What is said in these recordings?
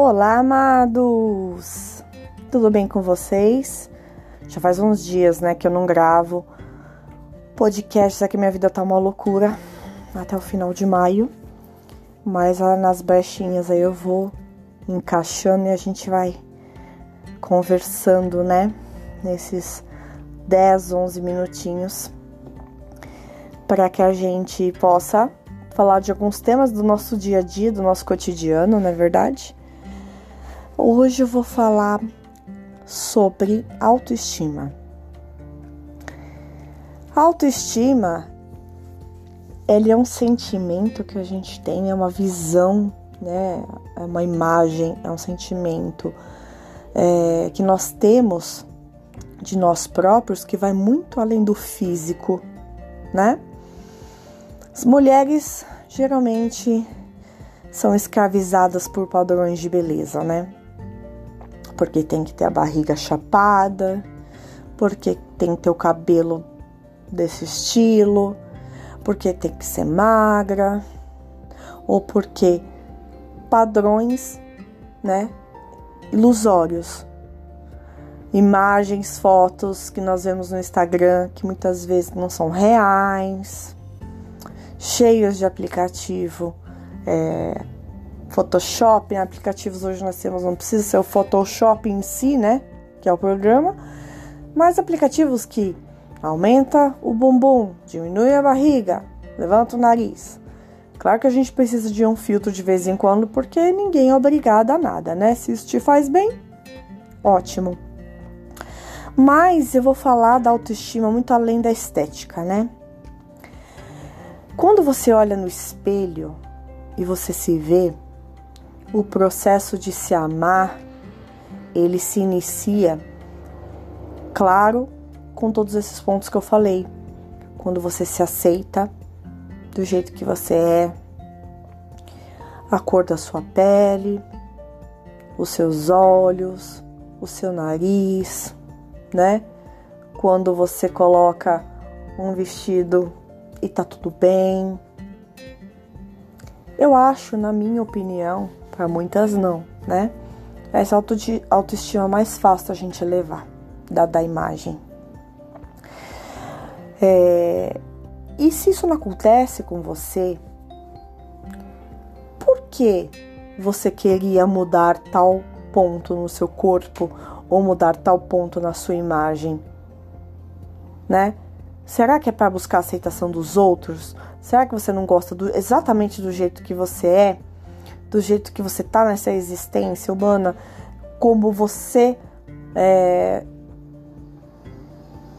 Olá, amados! Tudo bem com vocês? Já faz uns dias, né, que eu não gravo podcasts, que minha vida tá uma loucura até o final de maio. Mas lá nas brechinhas aí eu vou encaixando e a gente vai conversando, né, nesses 10, 11 minutinhos para que a gente possa falar de alguns temas do nosso dia a dia, do nosso cotidiano, não é verdade? Hoje eu vou falar sobre autoestima. autoestima, ele é um sentimento que a gente tem, é uma visão, né? É uma imagem, é um sentimento é, que nós temos de nós próprios que vai muito além do físico, né? As mulheres geralmente são escravizadas por padrões de beleza, né? Porque tem que ter a barriga chapada, porque tem que ter o cabelo desse estilo, porque tem que ser magra, ou porque padrões, né, ilusórios. Imagens, fotos que nós vemos no Instagram que muitas vezes não são reais, cheios de aplicativo é, Photoshop, em aplicativos hoje nós temos, não precisa ser o Photoshop em si, né? Que é o programa, mas aplicativos que aumenta o bumbum, diminui a barriga, levanta o nariz. Claro que a gente precisa de um filtro de vez em quando, porque ninguém é obrigado a nada, né? Se isso te faz bem, ótimo. Mas eu vou falar da autoestima muito além da estética, né? Quando você olha no espelho e você se vê, o processo de se amar, ele se inicia, claro, com todos esses pontos que eu falei. Quando você se aceita do jeito que você é, a cor da sua pele, os seus olhos, o seu nariz, né? Quando você coloca um vestido e tá tudo bem. Eu acho, na minha opinião, para muitas não, né? Essa autoestima mais fácil a gente levar, da, da imagem. É, e se isso não acontece com você, por que você queria mudar tal ponto no seu corpo ou mudar tal ponto na sua imagem? Né? Será que é para buscar a aceitação dos outros? Será que você não gosta do, exatamente do jeito que você é? Do jeito que você tá nessa existência humana, como você é,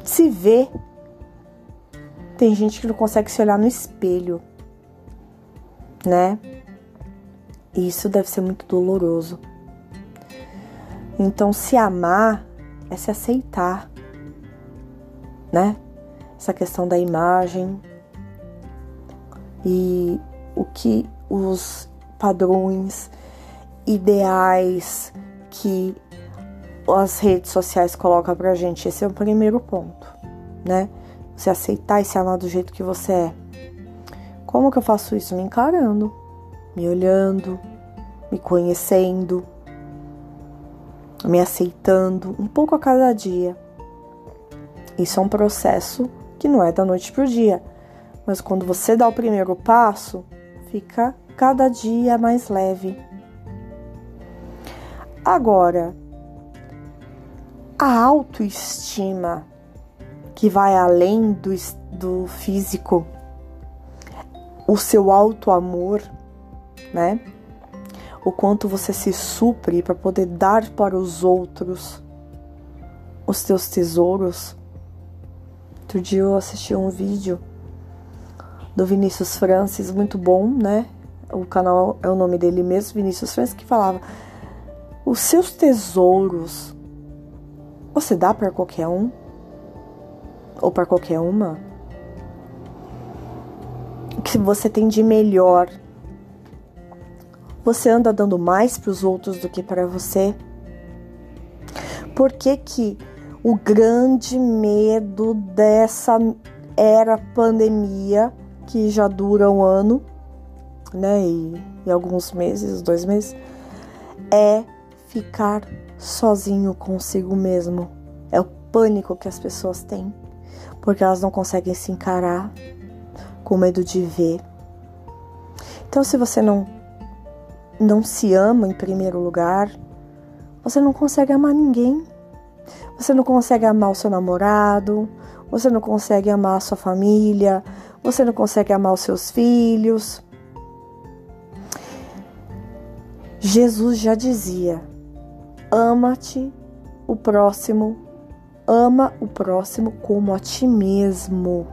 se vê. Tem gente que não consegue se olhar no espelho, né? E isso deve ser muito doloroso. Então, se amar é se aceitar, né? Essa questão da imagem e o que os padrões, ideais que as redes sociais colocam pra gente. Esse é o primeiro ponto, né? Você aceitar e se amar do jeito que você é. Como que eu faço isso? Me encarando, me olhando, me conhecendo, me aceitando um pouco a cada dia. Isso é um processo que não é da noite pro dia, mas quando você dá o primeiro passo, fica cada dia mais leve. Agora, a autoestima que vai além do, do físico, o seu auto-amor, né? O quanto você se supre para poder dar para os outros os teus tesouros. Outro dia eu assisti um vídeo do Vinícius Francis, muito bom, né? O canal é o nome dele mesmo, Vinícius Francis, que falava: os seus tesouros você dá para qualquer um ou para qualquer uma? O que você tem de melhor? Você anda dando mais para os outros do que para você? Por que que o grande medo dessa era pandemia que já dura um ano né? E, e alguns meses, dois meses, é ficar sozinho consigo mesmo. É o pânico que as pessoas têm, porque elas não conseguem se encarar, com medo de ver. Então, se você não não se ama em primeiro lugar, você não consegue amar ninguém. Você não consegue amar o seu namorado, você não consegue amar a sua família, você não consegue amar os seus filhos. Jesus já dizia: ama-te o próximo, ama o próximo como a ti mesmo.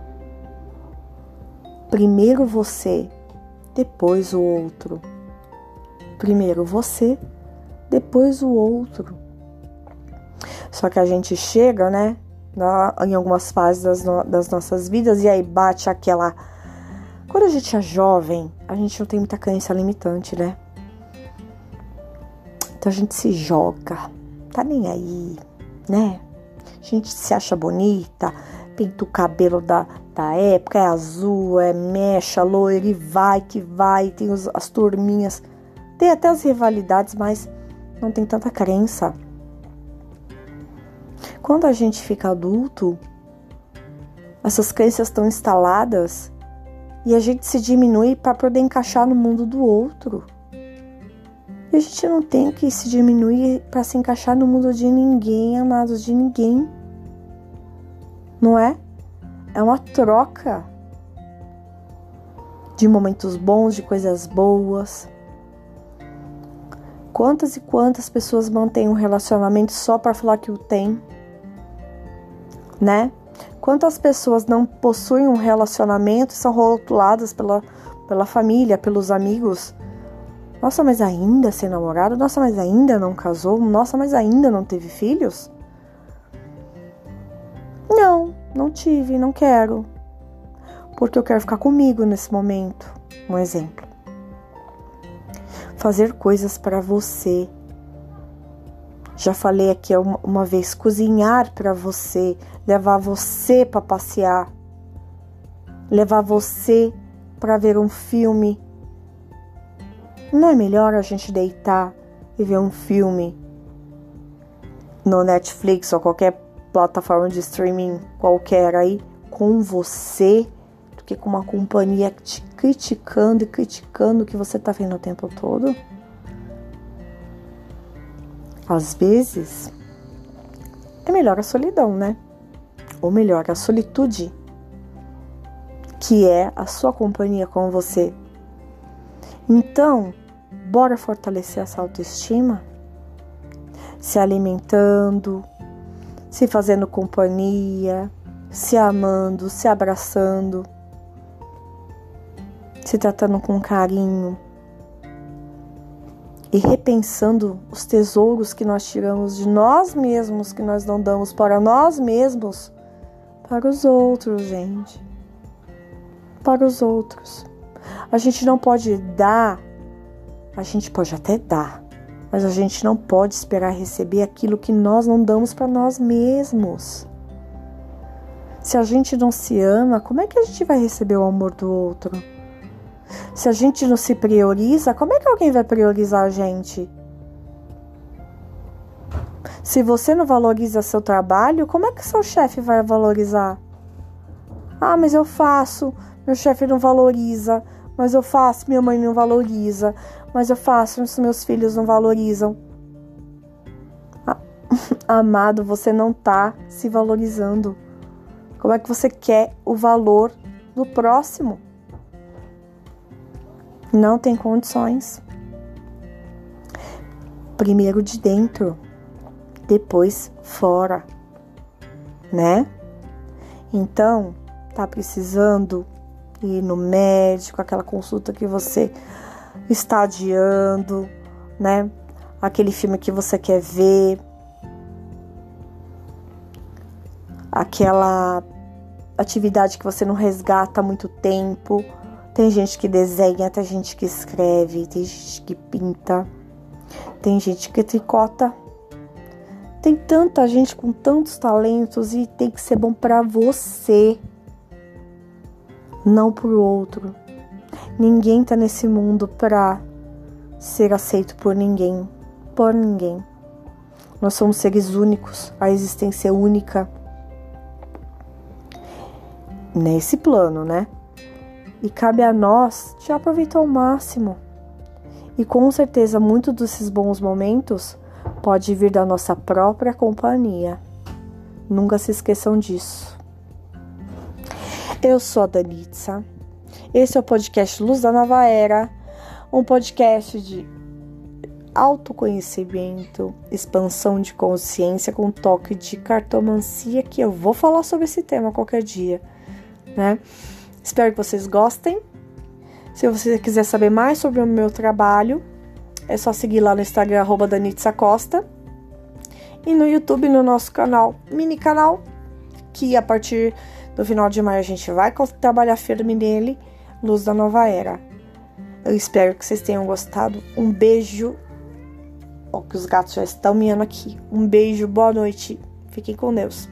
Primeiro você, depois o outro. Primeiro você, depois o outro. Só que a gente chega, né, na, em algumas fases das, no, das nossas vidas e aí bate aquela. Quando a gente é jovem, a gente não tem muita crença limitante, né? Então a gente se joga, tá nem aí, né? A gente se acha bonita, pinta o cabelo da, da época, é azul, é mecha, loiro, e vai que vai, tem os, as turminhas, tem até as rivalidades, mas não tem tanta crença. Quando a gente fica adulto, essas crenças estão instaladas e a gente se diminui para poder encaixar no mundo do outro. A gente não tem que se diminuir para se encaixar no mundo de ninguém, amados, de ninguém. Não é? É uma troca de momentos bons, de coisas boas. Quantas e quantas pessoas mantêm um relacionamento só para falar que o tem? né? Quantas pessoas não possuem um relacionamento e são rotuladas pela, pela família, pelos amigos? Nossa, mas ainda sem namorado? Nossa, mas ainda não casou? Nossa, mas ainda não teve filhos? Não, não tive, não quero. Porque eu quero ficar comigo nesse momento. Um exemplo. Fazer coisas para você, já falei aqui uma vez, cozinhar para você, levar você para passear, levar você para ver um filme. Não é melhor a gente deitar e ver um filme no Netflix ou qualquer plataforma de streaming qualquer aí com você do que com uma companhia te criticando e criticando o que você está vendo o tempo todo? Às vezes, é melhor a solidão, né? Ou melhor, a solitude, que é a sua companhia com você. Então, bora fortalecer essa autoestima? Se alimentando, se fazendo companhia, se amando, se abraçando, se tratando com carinho e repensando os tesouros que nós tiramos de nós mesmos, que nós não damos para nós mesmos, para os outros, gente. Para os outros. A gente não pode dar, a gente pode até dar, mas a gente não pode esperar receber aquilo que nós não damos para nós mesmos. Se a gente não se ama, como é que a gente vai receber o amor do outro? Se a gente não se prioriza, como é que alguém vai priorizar a gente? Se você não valoriza seu trabalho, como é que seu chefe vai valorizar? Ah, mas eu faço, meu chefe não valoriza, mas eu faço, minha mãe não valoriza, mas eu faço, meus filhos não valorizam. Amado, você não tá se valorizando. Como é que você quer o valor do próximo? não tem condições. Primeiro de dentro, depois fora, né? Então, tá precisando ir no médico, aquela consulta que você está adiando, né? Aquele filme que você quer ver, aquela atividade que você não resgata há muito tempo, tem gente que desenha, tem gente que escreve, tem gente que pinta, tem gente que tricota. Tem tanta gente com tantos talentos e tem que ser bom para você, não o outro. Ninguém tá nesse mundo para ser aceito por ninguém. por ninguém. Nós somos seres únicos, a existência é única nesse plano, né? E cabe a nós de aproveitar ao máximo. E com certeza, muitos desses bons momentos pode vir da nossa própria companhia. Nunca se esqueçam disso. Eu sou a Danitza. Esse é o podcast Luz da Nova Era, um podcast de autoconhecimento, expansão de consciência com toque de cartomancia, que eu vou falar sobre esse tema qualquer dia, né? Espero que vocês gostem. Se você quiser saber mais sobre o meu trabalho, é só seguir lá no Instagram, arroba Danitza Costa. E no YouTube, no nosso canal, mini canal, que a partir do final de maio a gente vai trabalhar firme nele, Luz da Nova Era. Eu espero que vocês tenham gostado. Um beijo. Ó, que os gatos já estão miando aqui. Um beijo, boa noite. Fiquem com Deus.